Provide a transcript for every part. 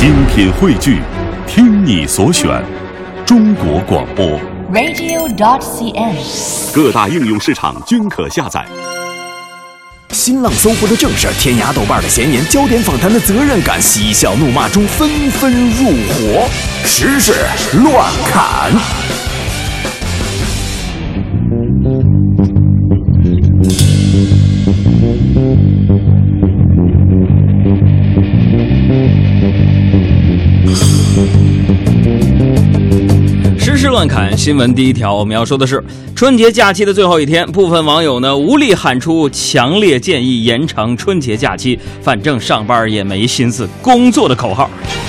精品汇聚，听你所选，中国广播。radio.dot.cn，。各大应用市场均可下载。新浪搜狐的正事，天涯豆瓣的闲言，焦点访谈的责任感，嬉笑怒骂中纷纷入伙，时事乱砍。事乱砍新闻第一条，我们要说的是春节假期的最后一天，部分网友呢无力喊出强烈建议延长春节假期，反正上班也没心思工作的口号。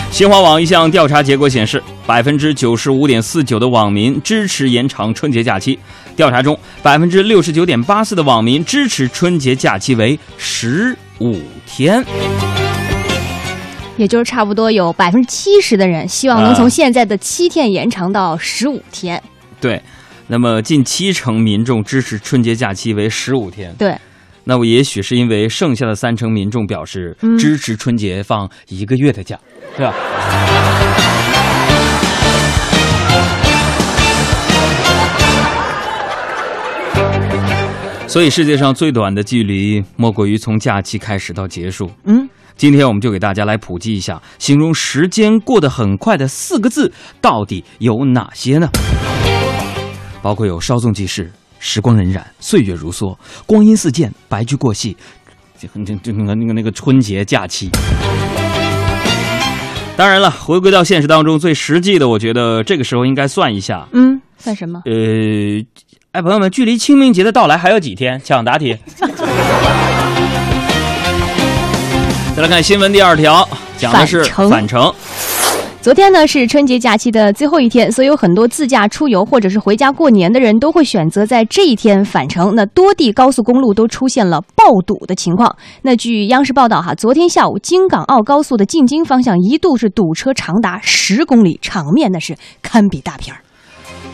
新华网一项调查结果显示，百分之九十五点四九的网民支持延长春节假期。调查中，百分之六十九点八四的网民支持春节假期为十五天。也就是差不多有百分之七十的人希望能从现在的七天延长到十五天。对，那么近七成民众支持春节假期为十五天。对，那我也许是因为剩下的三成民众表示嗯支持春节放一个月的假，是吧？所以世界上最短的距离莫过于从假期开始到结束。嗯，今天我们就给大家来普及一下，形容时间过得很快的四个字到底有哪些呢？包括有稍纵即逝、时光荏苒、岁月如梭、光阴似箭、白驹过隙，这这这那个那个那个春节假期。当然了，回归到现实当中，最实际的，我觉得这个时候应该算一下，嗯，算什么？呃，哎，朋友们，距离清明节的到来还有几天？抢答题。再来看新闻第二条，讲的是返程。昨天呢是春节假期的最后一天，所以有很多自驾出游或者是回家过年的人都会选择在这一天返程。那多地高速公路都出现了爆堵的情况。那据央视报道哈，昨天下午京港澳高速的进京方向一度是堵车长达十公里，场面那是堪比大片儿。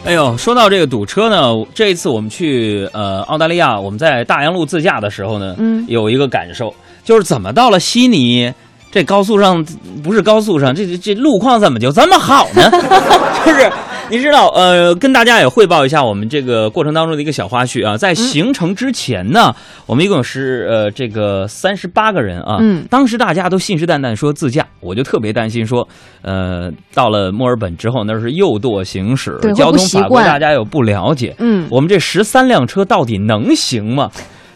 哎呦，说到这个堵车呢，这一次我们去呃澳大利亚，我们在大洋路自驾的时候呢，嗯有一个感受，就是怎么到了悉尼。这高速上不是高速上，这这这路况怎么就这么好呢？就是你知道，呃，跟大家也汇报一下我们这个过程当中的一个小花絮啊。在行程之前呢，我们一共是呃这个三十八个人啊。嗯当时大家都信誓旦旦说自驾，我就特别担心说，呃，到了墨尔本之后那是右舵行驶对，交通法规大家有不了解。嗯，我们这十三辆车到底能行吗？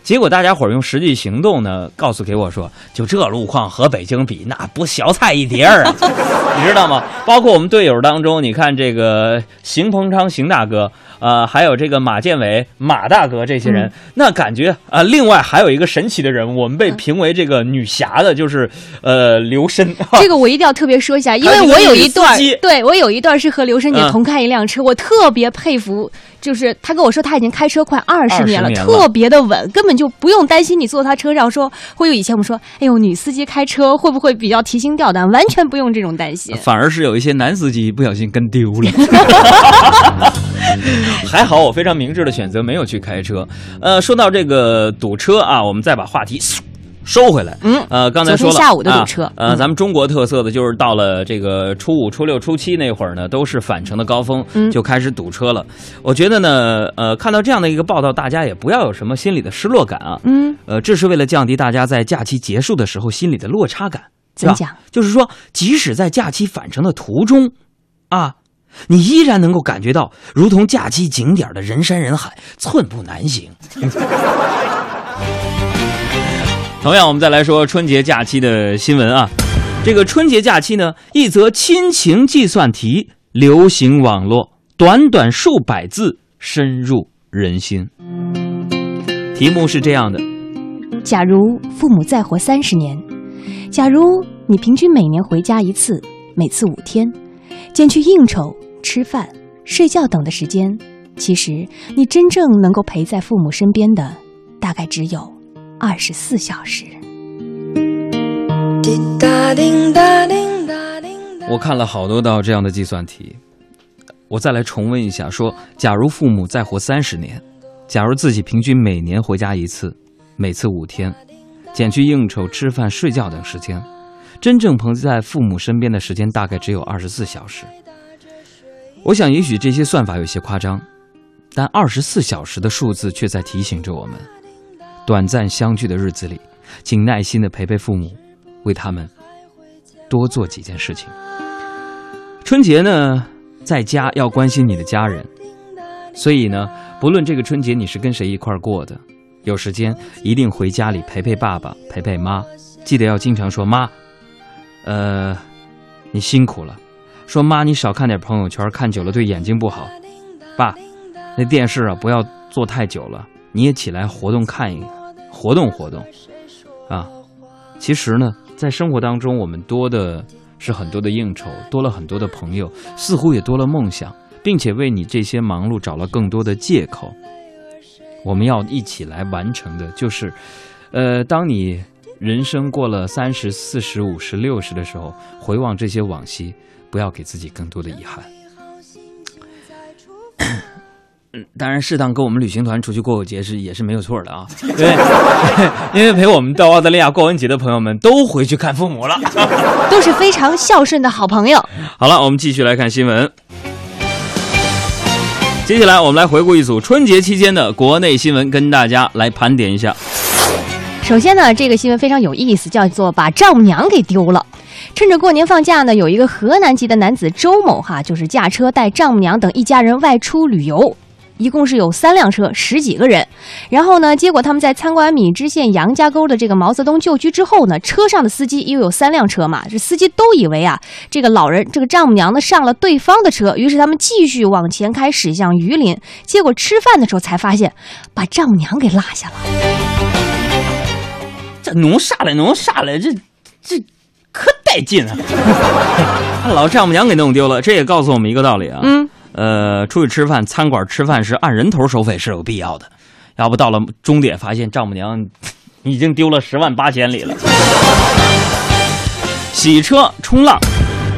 结果大家伙儿用实际行动呢，告诉给我说，就这路况和北京比，那不小菜一碟儿啊，你知道吗？包括我们队友当中，你看这个邢鹏昌邢大哥，呃，还有这个马建伟马大哥这些人，嗯那感觉啊、呃另外还有一个神奇的人物，我们被评为这个女侠的，就是呃刘申。这个我一定要特别说一下，因为我有一段，对我有一段是和刘申姐嗯同开一辆车，我特别佩服，就是他跟我说他已经开车快二十年了，20年了特别的稳，根本就不用担心你坐他车上说会有以前我们说，哎呦女司机开车会不会比较提心吊胆，完全不用这种担心。反而是有一些男司机不小心跟丢了。还好我非常明智的选择没有去开车。呃，说到这个堵车啊，我们再把话题收回来。嗯呃，刚才说了，下午的堵车啊呃，嗯咱们中国特色的就是到了这个初五、初六、初七那会儿呢，都是返程的高峰，嗯就开始堵车了。我觉得呢，呃，看到这样的一个报道，大家也不要有什么心理的失落感啊。嗯，呃，这是为了降低大家在假期结束的时候心里的落差感。怎么讲？就是说，即使在假期返程的途中，啊，你依然能够感觉到如同假期景点的人山人海，寸步难行。同样，我们再来说春节假期的新闻啊。这个春节假期呢，一则亲情计算题流行网络，短短数百字，深入人心。题目是这样的：假如父母再活三十年，假如你平均每年回家一次，每次五天，减去应酬、吃饭、睡觉等的时间，其实你真正能够陪在父母身边的，大概只有二十四小时。我看了好多道这样的计算题，我再来重温一下。说，假如父母再活三十年，假如自己平均每年回家一次，每次五天，减去应酬、吃饭、睡觉等时间，真正陪在父母身边的时间大概只有二十四小时。我想，也许这些算法有些夸张，但二十四小时的数字却在提醒着我们：短暂相聚的日子里，请耐心的陪陪父母，为他们多做几件事情。春节呢，在家要关心你的家人，所以呢，不论这个春节你是跟谁一块过的，有时间一定回家里陪陪爸爸，陪陪妈，记得要经常说妈，呃，你辛苦了。说妈，你少看点朋友圈，看久了对眼睛不好。爸，那电视啊不要做太久了，你也起来活动看一看，活动活动。啊，其实呢，在生活当中，我们多的是很多的应酬，多了很多的朋友，似乎也多了梦想，并且为你这些忙碌找了更多的借口。我们要一起来完成的，就是，呃，当你人生过了三十四十五十六十的时候，回望这些往昔。不要给自己更多的遗憾。嗯，当然，适当跟我们旅行团出去过过节是也是没有错的啊。对，因为陪我们到澳大利亚过完节的朋友们都回去看父母了，都是非常孝顺的好朋友。好了，我们继续来看新闻。接下来，我们来回顾一组春节期间的国内新闻，跟大家来盘点一下。首先呢，这个新闻非常有意思，叫做把丈母娘给丢了。趁着过年放假呢，有一个河南籍的男子周某哈，就是驾车带丈母娘等一家人外出旅游，一共是有三辆车，十几个人。然后呢，结果他们在参观米脂县杨家沟的这个毛泽东旧居之后呢，车上的司机因为有三辆车嘛，这司机都以为啊，这个老人这个丈母娘呢上了对方的车，于是他们继续往前开，驶向榆林。结果吃饭的时候才发现，把丈母娘给落下了。这弄啥嘞？弄啥嘞？这这。可带劲啊！老丈母娘给弄丢了，这也告诉我们一个道理啊。嗯，呃，出去吃饭，餐馆吃饭时按人头收费是有必要的，要不到了终点发现丈母娘 已经丢了十万八千里了。洗车冲浪，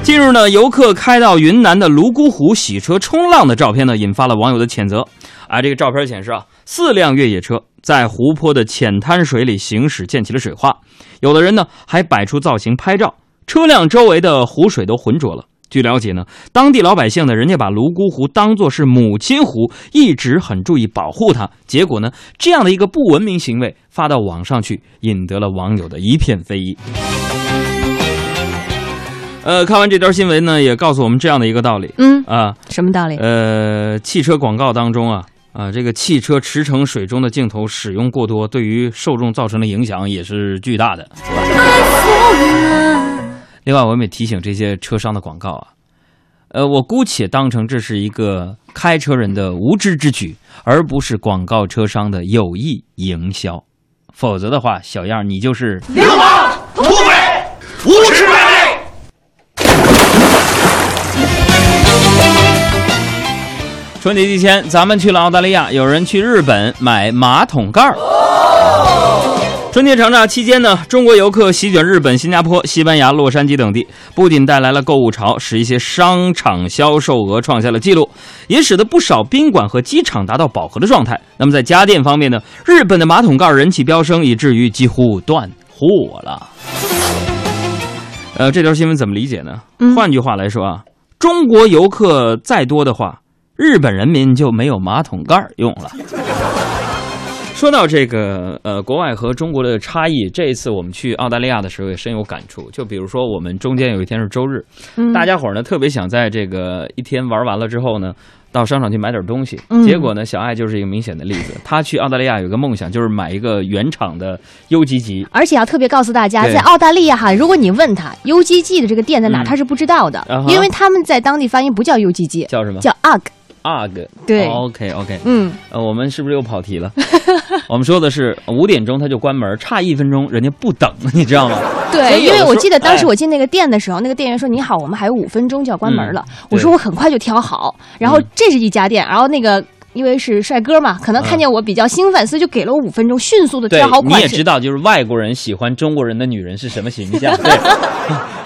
近日呢，游客开到云南的泸沽湖洗车冲浪的照片呢，引发了网友的谴责。啊，这个照片显示啊，四辆越野车在湖泊的浅滩水里行驶，溅起了水花。有的人呢还摆出造型拍照，车辆周围的湖水都浑浊了。据了解呢，当地老百姓呢，人家把泸沽湖当作是母亲湖，一直很注意保护它。结果呢，这样的一个不文明行为发到网上去，引得了网友的一片非议。呃，看完这条新闻呢，也告诉我们这样的一个道理。嗯啊，什么道理？呃，汽车广告当中啊。啊，这个汽车驰骋水中的镜头使用过多，对于受众造成的影响也是巨大的。另外，我们也提醒这些车商的广告啊，呃，我姑且当成这是一个开车人的无知之举，而不是广告车商的有意营销。否则的话，小样你就是流氓、土匪、无耻春节期间，咱们去了澳大利亚，有人去日本买马桶盖儿。春节长假期间呢，中国游客席卷日本、新加坡、西班牙、洛杉矶等地，不仅带来了购物潮，使一些商场销售额创下了纪录，也使得不少宾馆和机场达到饱和的状态。那么在家电方面呢，日本的马桶盖人气飙升，以至于几乎断货了。呃，这条新闻怎么理解呢？嗯换句话来说啊，中国游客再多的话，日本人民就没有马桶盖儿用了。说到这个呃，国外和中国的差异，这一次我们去澳大利亚的时候也深有感触。就比如说，我们中间有一天是周日，嗯大家伙儿呢特别想在这个一天玩完了之后呢，到商场去买点东西。嗯结果呢，小爱就是一个明显的例子。他去澳大利亚有个梦想，就是买一个原厂的 U G G。而且要特别告诉大家，在澳大利亚哈，如果你问他 UGG 的这个店在哪，嗯他是不知道的啊，因为他们在当地发音不叫 UGG，叫什么？叫 UGG。UGG。对 OK OK。嗯，呃，我们是不是又跑题了？我们说的是五点钟他就关门，差一分钟人家不等，你知道吗？对，因为我记得当时哎我进那个店的时候，那个店员说：“你好，我们还有五分钟就要关门了。嗯我说：“我很快就挑好。”然后这是一家店，然后那个。因为是帅哥嘛，可能看见我比较兴奋，所以就给了我五分钟，迅速的对挑好，款式。你也知道，就是外国人喜欢中国人的女人是什么形象。对，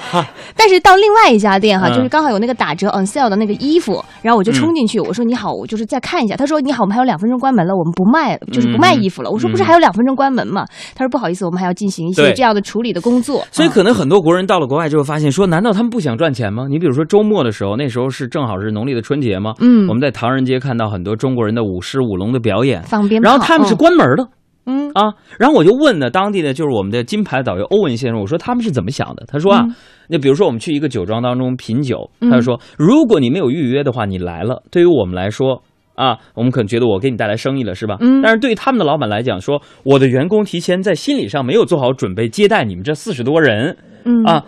但是到另外一家店哈，嗯就是刚好有那个打折 on sale 的那个衣服，然后我就冲进去，我说你好，我就是再看一下。他说你好，我们还有两分钟关门了，我们不卖，就是不卖衣服了。我说不是还有两分钟关门吗？他说不好意思，我们还要进行一些这样的处理的工作。啊所以可能很多国人到了国外之后，发现说，难道他们不想赚钱吗？你比如说周末的时候，那时候是正好是农历的春节嘛，嗯我们在唐人街看到很多中国人的舞狮舞龙的表演，放鞭炮，然后他们是关门的。嗯啊，然后我就问呢，当地的就是我们的金牌导游欧文先生，我说他们是怎么想的？他说啊，嗯那比如说我们去一个酒庄当中品酒，嗯他就说，如果你没有预约的话，你来了，对于我们来说。啊，我们可能觉得我给你带来生意了，是吧？嗯但是对于他们的老板来讲，说我的员工提前在心理上没有做好准备接待你们这四十多人嗯啊，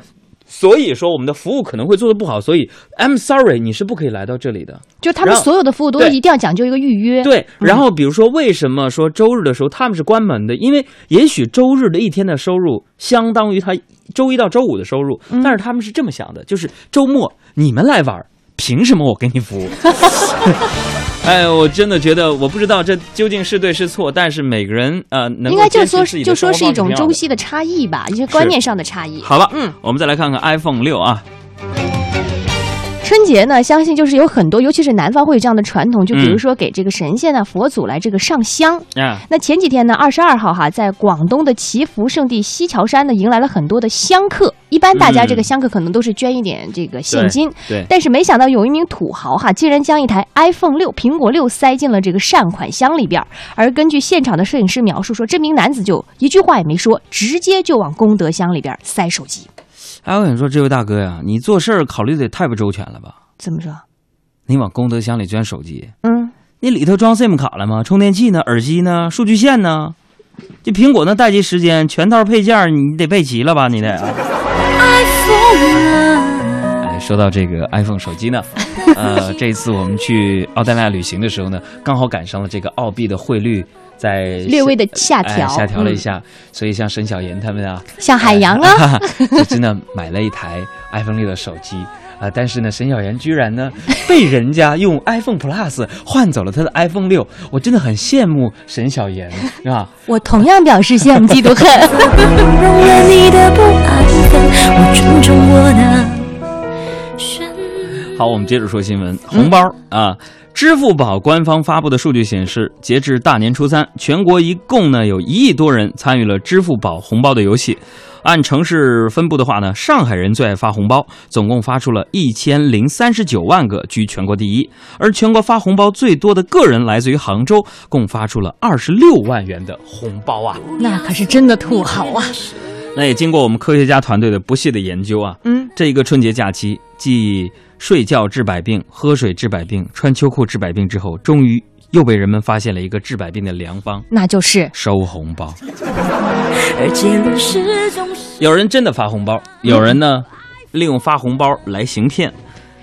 所以说我们的服务可能会做的不好，所以 I'm sorry，你是不可以来到这里的。就他们所有的服务都对一定要讲究一个预约。对，然后比如说，为什么说周日的时候他们是关门的？因为也许周日的一天的收入相当于他周一到周五的收入，但是他们是这么想的，就是周末你们来玩，凭什么我给你服务？哎，我真的觉得，我不知道这究竟是对是错，但是每个人呃，能应该就说就说是一种生活方式挺好的中西的差异吧，一些观念上的差异。好了，嗯，我们再来看看 iPhone 六啊，春节呢，相信就是有很多，尤其是南方会有这样的传统，就比如嗯说给这个神仙呢、佛祖来这个上香。啊，那前几天呢，二十二号哈，在广东的祈福圣地西樵山呢，迎来了很多的香客。一般大家这个香客可能都是捐一点这个现金，嗯对，但是没想到有一名土豪哈，竟然将一台 iPhone 六、苹果六塞进了这个善款箱里边儿。而根据现场的摄影师描述说，这名男子就一句话也没说，直接就往功德箱里边塞手机。哎，我想说，这位大哥呀，你做事儿考虑的也太不周全了吧？怎么说？你往功德箱里捐手机，嗯，你里头装 SIM 卡了吗？充电器呢？耳机呢？数据线呢？这苹果那待机时间全套配件你得备齐了吧？你得啊。哎，说到这个 iPhone 手机呢，呃，这一次我们去澳大利亚旅行的时候呢，刚好赶上了这个澳币的汇率在略微的下调哎下调了一嗯下，所以像沈小妍他们啊，像海洋啊，就真的买了一台 iPhone 六的手机啊、但是呢，沈小妍居然呢 被人家用 iPhone Plus 换走了他的 iPhone 六，我真的很羡慕沈小妍，是吧？我同样表示羡慕嫉妒恨。好，我们接着说新闻，红包、啊。支付宝官方发布的数据显示，截至大年初三，全国一共呢有一亿多人参与了支付宝红包的游戏。按城市分布的话呢，上海人最爱发红包，总共发出了一千零三十九万个，居全国第一。而全国发红包最多的个人来自于杭州，共发出了二十六万元的红包啊。那可是真的土豪啊！那也经过我们科学家团队的不懈的研究啊，嗯，这一个春节假期，继睡觉治百病、喝水治百病、穿秋裤治百病之后，终于又被人们发现了一个治百病的良方那就是——收红包。有人真的发红包，有人呢利用发红包来行骗。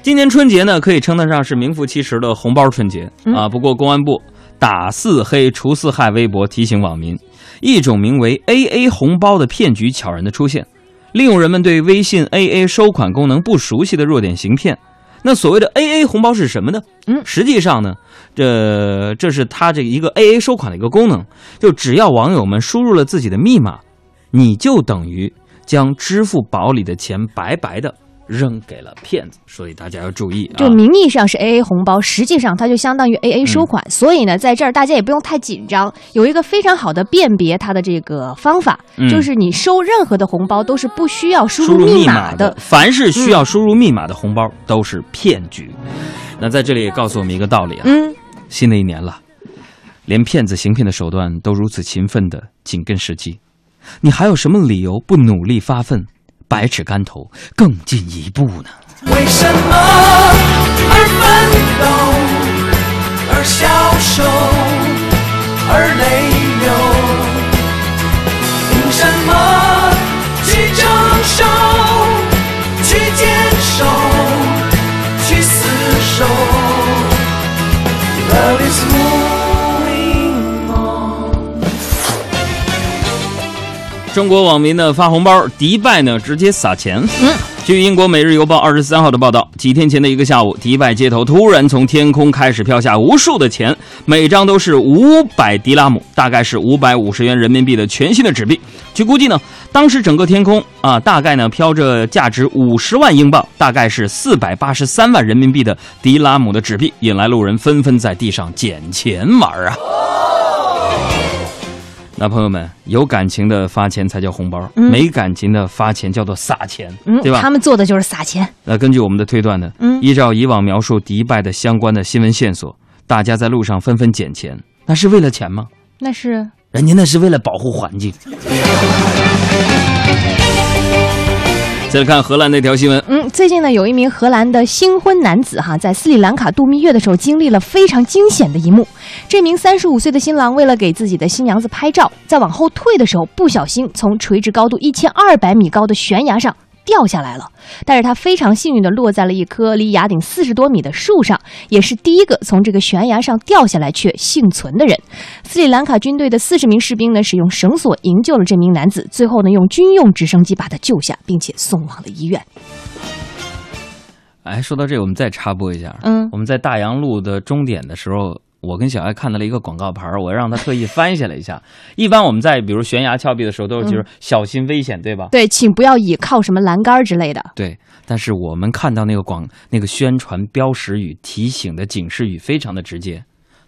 今年春节呢，可以称得上是名副其实的红包春节啊。不过公安部打四黑除四害微博提醒网民，一种名为 AA 红包的骗局悄然的出现，利用人们对微信 AA 收款功能不熟悉的弱点行骗。那所谓的 AA 红包是什么呢？嗯实际上呢，这这是它这一个 AA 收款的一个功能，就只要网友们输入了自己的密码，你就等于将支付宝里的钱白白的扔给了骗子，所以大家要注意啊！就名义上是 AA 红包，实际上它就相当于 AA 收款。所以呢，在这儿大家也不用太紧张，有一个非常好的辨别它的这个方法，嗯就是你收任何的红包都是不需要输输入密密码的。凡是需要输入密码的红包都是骗局。那在这里也告诉我们一个道理啊，嗯，新的一年了，连骗子行骗的手段都如此勤奋的紧跟时机，你还有什么理由不努力发奋，百尺竿头更进一步呢？为什么而奋斗，而消瘦，而泪流？凭什么中国网民呢发红包，迪拜呢直接撒钱。嗯据英国《每日邮报》二十三号的报道，几天前的一个下午，迪拜街头突然从天空开始飘下无数的钱，每张都是五百迪拉姆，大概是五百五十元人民币的全新的纸币。据估计呢，当时整个天空啊，大概呢飘着价值五十万英镑，大概是四百八十三万人民币的迪拉姆的纸币，引来路人纷纷在地上捡钱玩啊。那朋友们，有感情的发钱才叫红包，嗯没感情的发钱叫做撒钱，嗯，对吧？他们做的就是撒钱。那根据我们的推断呢，嗯依照以往描述迪拜的相关的新闻线索，大家在路上纷纷捡钱，那是为了钱吗？那是人家那是为了保护环境。再来看荷兰那条新闻，嗯，最近呢，有一名荷兰的新婚男子哈，在斯里兰卡度蜜月的时候，经历了非常惊险的一幕。这名三十五岁的新郎为了给自己的新娘子拍照，在往后退的时候，不小心从垂直高度一千二百米高的悬崖上掉下来了。但是他非常幸运的落在了一棵离崖顶四十多米的树上，也是第一个从这个悬崖上掉下来却幸存的人。斯里兰卡军队的四十名士兵呢，使用绳索营救了这名男子，最后呢，用军用直升机把他救下，并且送往了医院。哎，说到这个，我们再插播一下，嗯我们在大洋路的终点的时候。我跟小爱看到了一个广告牌儿，我让他特意翻下来一下。一般我们在比如悬崖峭壁的时候，都是就是小心危险，对吧？对，请不要倚靠什么栏杆之类的。对，但是我们看到那个广那个宣传标识语提醒的警示语非常的直接，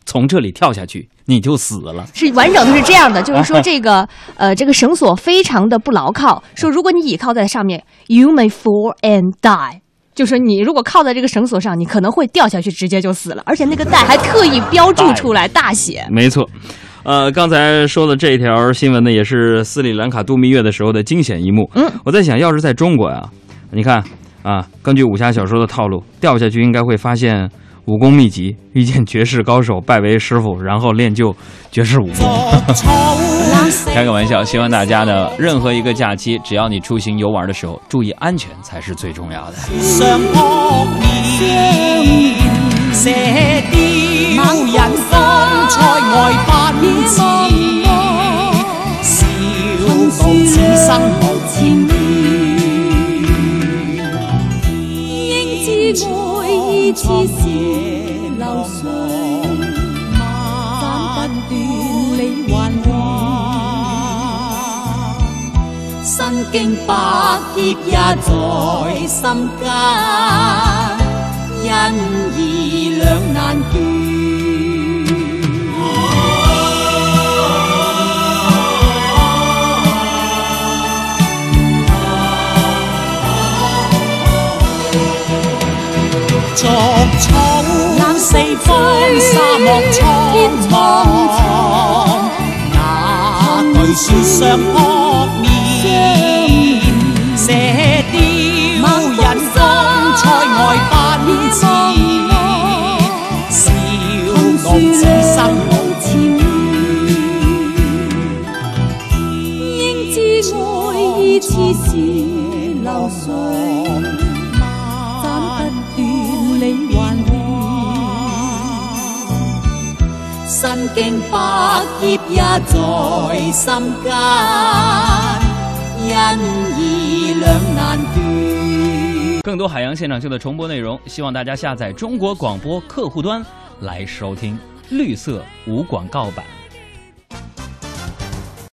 从这里跳下去你就死了。是完整的是这样的，就是说这个呃这个绳索非常的不牢靠，说如果你倚靠在上面，you may fall and die。就是你如果靠在这个绳索上，你可能会掉下去，直接就死了。而且那个带还特意标注出来大写。没错，呃，刚才说的这一条新闻呢，也是斯里兰卡度蜜月的时候的惊险一幕。嗯，我在想，要是在中国呀，你看啊，根据武侠小说的套路，掉下去应该会发现武功秘籍，遇见绝世高手，拜为师傅，然后练就绝世武功。开个玩笑，希望大家呢，任何一个假期，只要你出行游玩的时候，注意安全才是最重要的。上痴笑流水，斩不断你还愿。身经百劫也在心间，恩义两难断。逐草四方，沙漠蒼茫，那巨樹上撲面，射雕引風塞外奔馳，笑傲此生经百劫也在心间，因义两难断。更多海洋现场秀的重播内容，希望大家下载中国广播客户端来收听绿色无广告版。